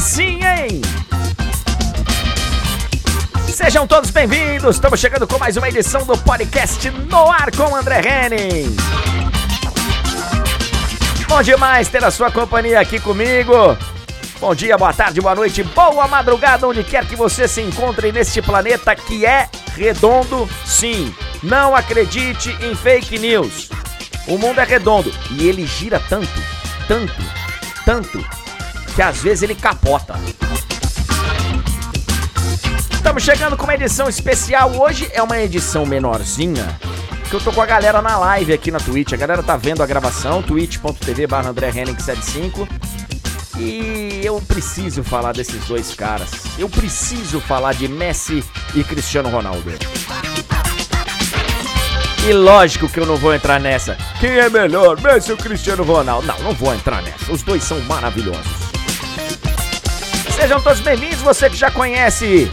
Sim, hein? Sejam todos bem-vindos. Estamos chegando com mais uma edição do podcast No Ar com André Henning. Bom demais ter a sua companhia aqui comigo. Bom dia, boa tarde, boa noite, boa madrugada, onde quer que você se encontre neste planeta que é redondo, sim. Não acredite em fake news. O mundo é redondo e ele gira tanto, tanto, tanto, que às vezes ele capota. Estamos chegando com uma edição especial. Hoje é uma edição menorzinha, que eu tô com a galera na live aqui na Twitch. A galera tá vendo a gravação, twitch.tv barra André 75. E eu preciso falar desses dois caras. Eu preciso falar de Messi e Cristiano Ronaldo. E lógico que eu não vou entrar nessa. Quem é melhor, Messi ou Cristiano Ronaldo? Não, não vou entrar nessa. Os dois são maravilhosos. Sejam todos bem-vindos, você que já conhece.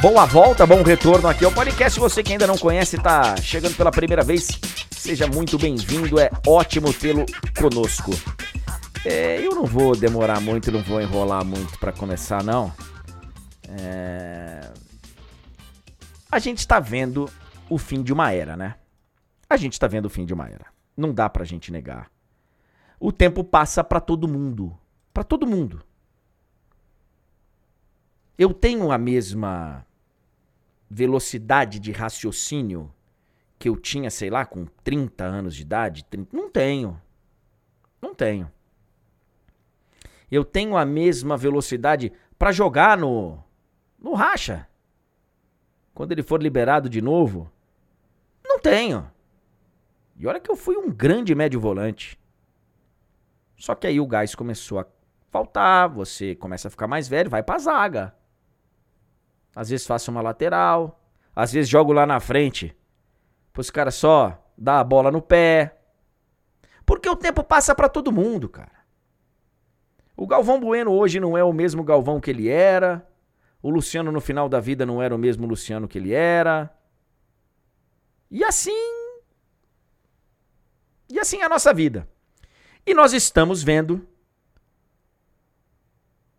Boa volta, bom retorno aqui ao podcast. Você que ainda não conhece, tá chegando pela primeira vez, seja muito bem-vindo. É ótimo tê-lo conosco. É, eu não vou demorar muito, não vou enrolar muito para começar, não. É... A gente tá vendo o fim de uma era, né? A gente tá vendo o fim de uma era. Não dá pra gente negar. O tempo passa para todo mundo. Para todo mundo. Eu tenho a mesma velocidade de raciocínio que eu tinha, sei lá, com 30 anos de idade? 30... Não tenho. Não tenho eu tenho a mesma velocidade para jogar no no racha. Quando ele for liberado de novo, não tenho. E olha que eu fui um grande médio volante. Só que aí o gás começou a faltar, você começa a ficar mais velho, vai pra zaga. Às vezes faço uma lateral, às vezes jogo lá na frente. Pros caras só dar a bola no pé. Porque o tempo passa para todo mundo, cara. O Galvão Bueno hoje não é o mesmo Galvão que ele era. O Luciano no final da vida não era o mesmo Luciano que ele era. E assim. E assim é a nossa vida. E nós estamos vendo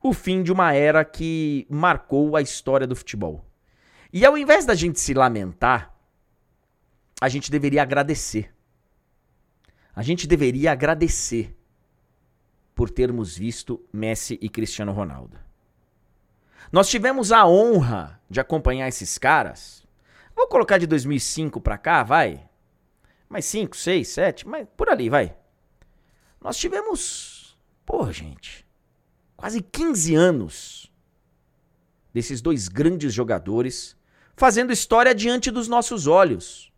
o fim de uma era que marcou a história do futebol. E ao invés da gente se lamentar, a gente deveria agradecer. A gente deveria agradecer por termos visto Messi e Cristiano Ronaldo. Nós tivemos a honra de acompanhar esses caras. Vou colocar de 2005 para cá, vai. Mais 5, 6, 7, mas por ali, vai. Nós tivemos, pô, gente, quase 15 anos desses dois grandes jogadores fazendo história diante dos nossos olhos.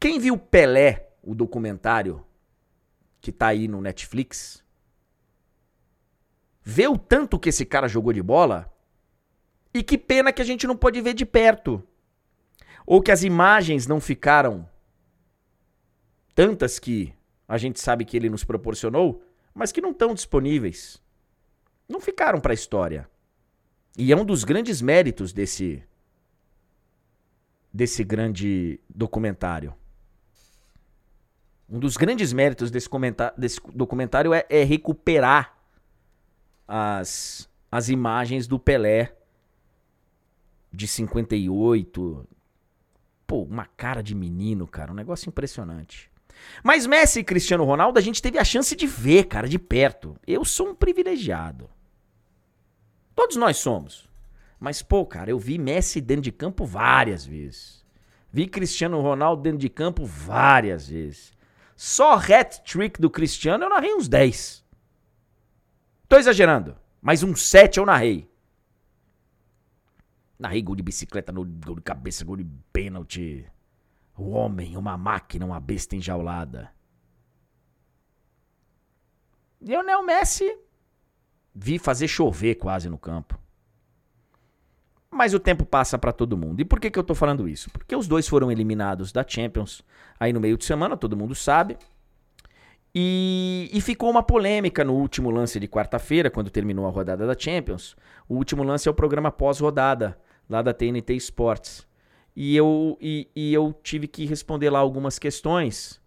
Quem viu Pelé, o documentário que tá aí no Netflix, vê o tanto que esse cara jogou de bola e que pena que a gente não pode ver de perto. Ou que as imagens não ficaram tantas que a gente sabe que ele nos proporcionou, mas que não estão disponíveis. Não ficaram para a história. E é um dos grandes méritos desse desse grande documentário. Um dos grandes méritos desse, desse documentário é, é, recuperar as, as imagens do Pelé de 58. Pô, uma cara de menino, cara. Um negócio impressionante. Mas Messi e Cristiano Ronaldo a gente teve a chance de ver, cara, de perto. Eu sou um privilegiado. Todos nós somos. Mas, pô, cara, eu vi Messi dentro de campo várias vezes. Vi Cristiano Ronaldo dentro de campo várias vezes. Só hat-trick do Cristiano eu narrei uns 10. Tô exagerando, mas uns 7 eu narrei. Narrei gol de bicicleta, gol de cabeça, gol de pênalti. O homem, uma máquina, uma besta enjaulada. Lionel Messi vi fazer chover quase no campo. Mas o tempo passa para todo mundo. E por que, que eu tô falando isso? Porque os dois foram eliminados da Champions aí no meio de semana, todo mundo sabe. E, e ficou uma polêmica no último lance de quarta-feira, quando terminou a rodada da Champions. O último lance é o programa pós-rodada, lá da TNT Sports. E eu, e, e eu tive que responder lá algumas questões.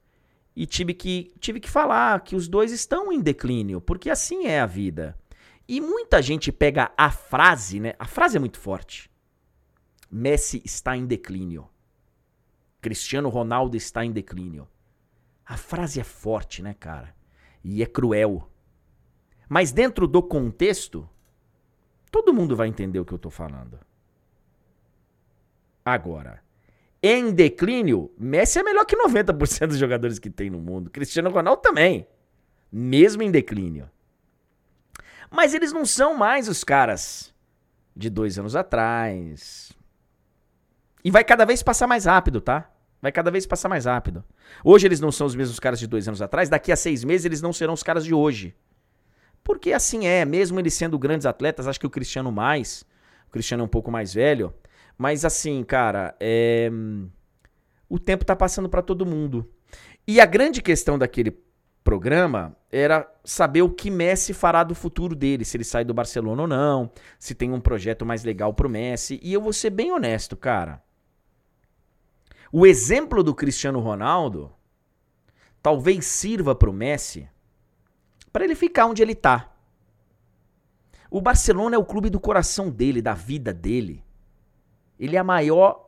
E tive que, tive que falar que os dois estão em declínio, porque assim é a vida. E muita gente pega a frase, né? A frase é muito forte. Messi está em declínio. Cristiano Ronaldo está em declínio. A frase é forte, né, cara? E é cruel. Mas dentro do contexto, todo mundo vai entender o que eu tô falando. Agora, em declínio, Messi é melhor que 90% dos jogadores que tem no mundo. Cristiano Ronaldo também. Mesmo em declínio. Mas eles não são mais os caras de dois anos atrás. E vai cada vez passar mais rápido, tá? Vai cada vez passar mais rápido. Hoje eles não são os mesmos caras de dois anos atrás, daqui a seis meses eles não serão os caras de hoje. Porque assim é, mesmo eles sendo grandes atletas, acho que o Cristiano mais. O Cristiano é um pouco mais velho. Mas assim, cara, é... o tempo tá passando para todo mundo. E a grande questão daquele programa era saber o que Messi fará do futuro dele, se ele sai do Barcelona ou não, se tem um projeto mais legal pro Messi. E eu vou ser bem honesto, cara. O exemplo do Cristiano Ronaldo talvez sirva pro Messi para ele ficar onde ele tá. O Barcelona é o clube do coração dele, da vida dele. Ele é a maior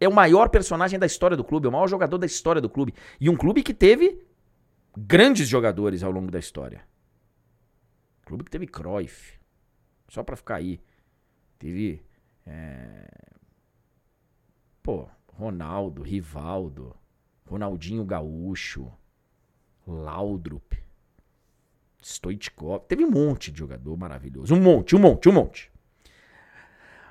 é o maior personagem da história do clube, é o maior jogador da história do clube. E um clube que teve grandes jogadores ao longo da história. Clube que teve Cruyff. Só pra ficar aí. Teve. É... Pô, Ronaldo, Rivaldo, Ronaldinho Gaúcho, Laudrup, Stoichkov. Teve um monte de jogador maravilhoso. Um monte, um monte, um monte.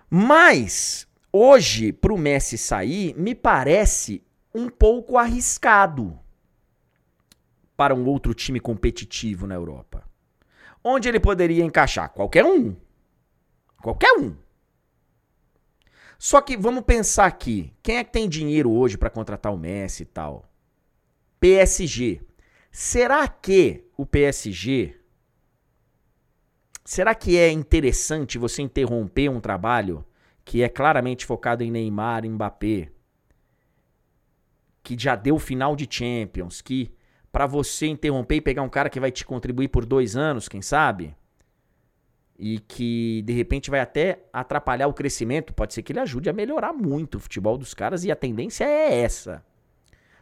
Mas, hoje, pro Messi sair, me parece um pouco arriscado para um outro time competitivo na Europa. Onde ele poderia encaixar? Qualquer um. Qualquer um. Só que vamos pensar aqui, quem é que tem dinheiro hoje para contratar o Messi e tal? PSG. Será que o PSG Será que é interessante você interromper um trabalho que é claramente focado em Neymar, Mbappé, que já deu final de Champions, que para você interromper e pegar um cara que vai te contribuir por dois anos, quem sabe? E que de repente vai até atrapalhar o crescimento. Pode ser que ele ajude a melhorar muito o futebol dos caras e a tendência é essa.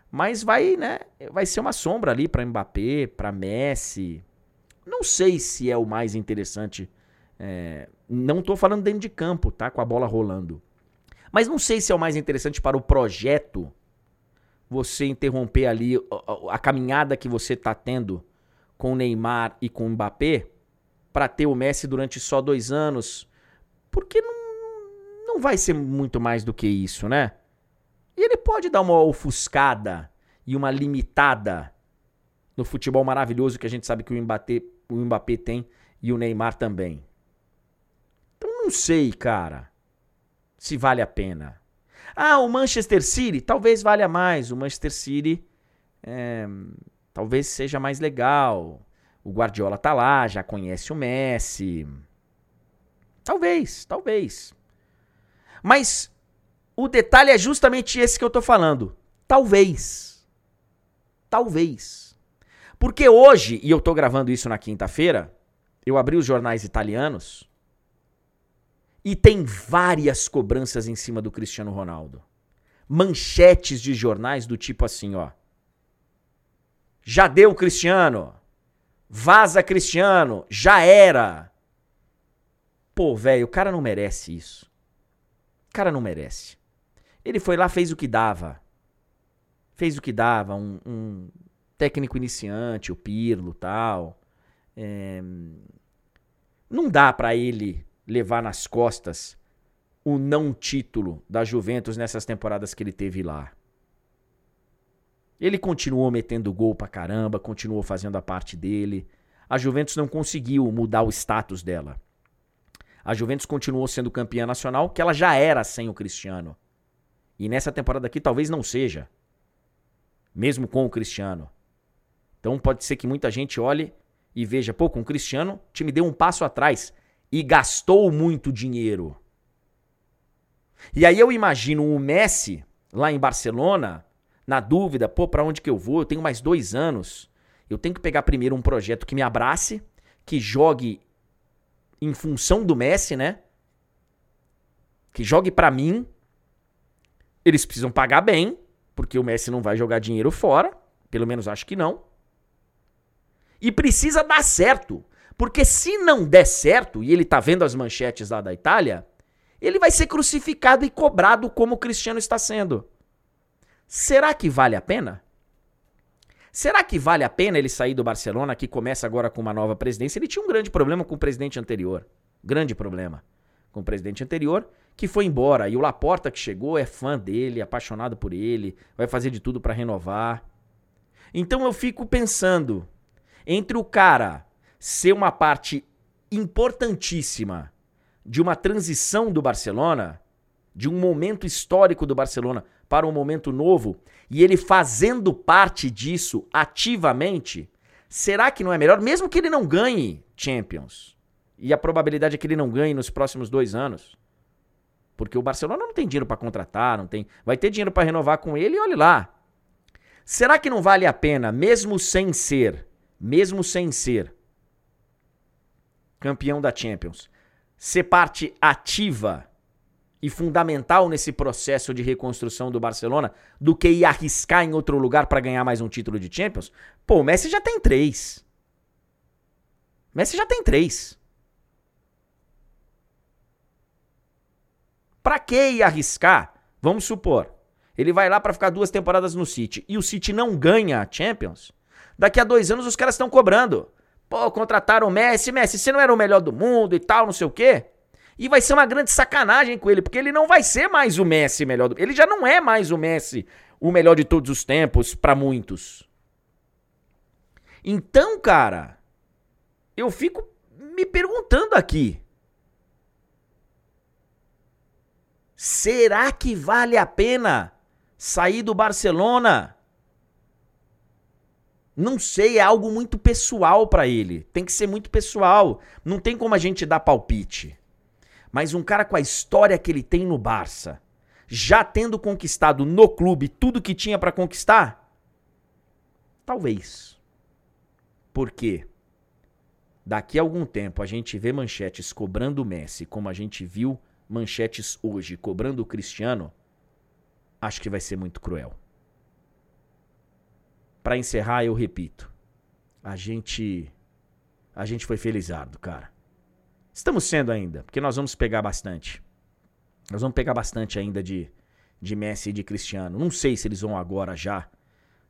Mas vai, né? Vai ser uma sombra ali para Mbappé, para Messi. Não sei se é o mais interessante. É, não tô falando dentro de campo, tá? Com a bola rolando. Mas não sei se é o mais interessante para o projeto você interromper ali a, a caminhada que você está tendo com o Neymar e com o Mbappé para ter o Messi durante só dois anos, porque não, não vai ser muito mais do que isso, né? E ele pode dar uma ofuscada e uma limitada no futebol maravilhoso que a gente sabe que o Mbappé, o Mbappé tem e o Neymar também. Então não sei, cara, se vale a pena. Ah, o Manchester City talvez valha mais. O Manchester City é, talvez seja mais legal. O Guardiola tá lá, já conhece o Messi. Talvez, talvez. Mas o detalhe é justamente esse que eu tô falando. Talvez. Talvez. Porque hoje, e eu tô gravando isso na quinta-feira, eu abri os jornais italianos e tem várias cobranças em cima do Cristiano Ronaldo. Manchetes de jornais do tipo assim, ó. Já deu Cristiano. Vaza Cristiano. Já era. Pô, velho, o cara não merece isso. O cara não merece. Ele foi lá, fez o que dava. Fez o que dava. Um, um técnico iniciante, o Pirlo tal. É... Não dá para ele levar nas costas o não título da Juventus nessas temporadas que ele teve lá. Ele continuou metendo gol pra caramba, continuou fazendo a parte dele. A Juventus não conseguiu mudar o status dela. A Juventus continuou sendo campeã nacional, que ela já era sem o Cristiano. E nessa temporada aqui talvez não seja. Mesmo com o Cristiano. Então pode ser que muita gente olhe e veja, pô, com o Cristiano, o time deu um passo atrás e gastou muito dinheiro. E aí eu imagino o Messi lá em Barcelona, na dúvida, pô, para onde que eu vou? Eu tenho mais dois anos. Eu tenho que pegar primeiro um projeto que me abrace, que jogue em função do Messi, né? Que jogue para mim. Eles precisam pagar bem, porque o Messi não vai jogar dinheiro fora, pelo menos acho que não. E precisa dar certo, porque se não der certo, e ele tá vendo as manchetes lá da Itália, ele vai ser crucificado e cobrado como o Cristiano está sendo. Será que vale a pena? Será que vale a pena ele sair do Barcelona, que começa agora com uma nova presidência? Ele tinha um grande problema com o presidente anterior. Grande problema com o presidente anterior, que foi embora. E o Laporta, que chegou, é fã dele, apaixonado por ele, vai fazer de tudo para renovar. Então eu fico pensando entre o cara ser uma parte importantíssima de uma transição do Barcelona, de um momento histórico do Barcelona para um momento novo, e ele fazendo parte disso ativamente, será que não é melhor, mesmo que ele não ganhe Champions? E a probabilidade é que ele não ganhe nos próximos dois anos. Porque o Barcelona não tem dinheiro para contratar, não tem. Vai ter dinheiro para renovar com ele e olhe lá. Será que não vale a pena, mesmo sem ser, mesmo sem ser campeão da Champions, ser parte ativa e fundamental nesse processo de reconstrução do Barcelona do que ir arriscar em outro lugar para ganhar mais um título de Champions? Pô, o Messi já tem três. Messi já tem três. Pra que ir arriscar? Vamos supor, ele vai lá para ficar duas temporadas no City e o City não ganha a Champions. Daqui a dois anos os caras estão cobrando. Pô, contrataram o Messi, Messi, você não era o melhor do mundo e tal, não sei o quê. E vai ser uma grande sacanagem com ele, porque ele não vai ser mais o Messi melhor do Ele já não é mais o Messi, o melhor de todos os tempos, para muitos. Então, cara, eu fico me perguntando aqui. Será que vale a pena sair do Barcelona? Não sei, é algo muito pessoal para ele. Tem que ser muito pessoal. Não tem como a gente dar palpite. Mas um cara com a história que ele tem no Barça, já tendo conquistado no clube tudo que tinha para conquistar? Talvez. Por quê? Daqui a algum tempo a gente vê manchetes cobrando o Messi, como a gente viu manchetes hoje cobrando o Cristiano, acho que vai ser muito cruel. Para encerrar, eu repito. A gente a gente foi felizardo, cara. Estamos sendo ainda, porque nós vamos pegar bastante. Nós vamos pegar bastante ainda de de Messi e de Cristiano. Não sei se eles vão agora já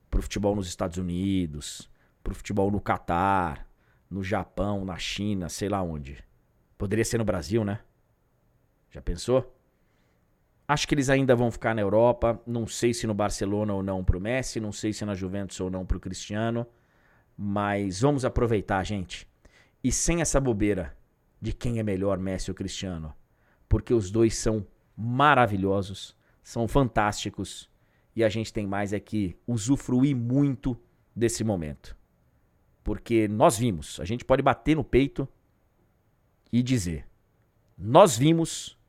pro futebol nos Estados Unidos, pro futebol no Catar, no Japão, na China, sei lá onde. Poderia ser no Brasil, né? Já pensou? Acho que eles ainda vão ficar na Europa. Não sei se no Barcelona ou não pro Messi. Não sei se na Juventus ou não pro Cristiano. Mas vamos aproveitar, gente. E sem essa bobeira de quem é melhor, Messi ou Cristiano. Porque os dois são maravilhosos, são fantásticos. E a gente tem mais é que usufruir muito desse momento. Porque nós vimos, a gente pode bater no peito e dizer: nós vimos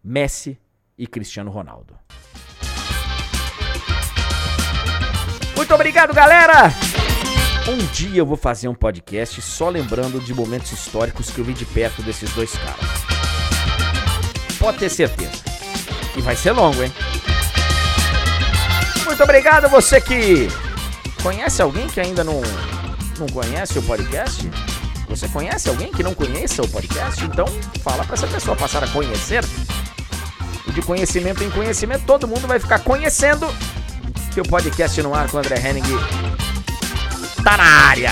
Messi e Cristiano Ronaldo. Muito obrigado, galera! Um dia eu vou fazer um podcast só lembrando de momentos históricos que eu vi de perto desses dois caras. Pode ter certeza. E vai ser longo, hein? Muito obrigado você que conhece alguém que ainda não, não conhece o podcast? Você conhece alguém que não conheça o podcast? Então fala para essa pessoa passar a conhecer de conhecimento em conhecimento, todo mundo vai ficar conhecendo que o podcast no ar com o André Henning tá na área.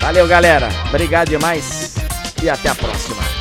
Valeu, galera. Obrigado demais e até a próxima.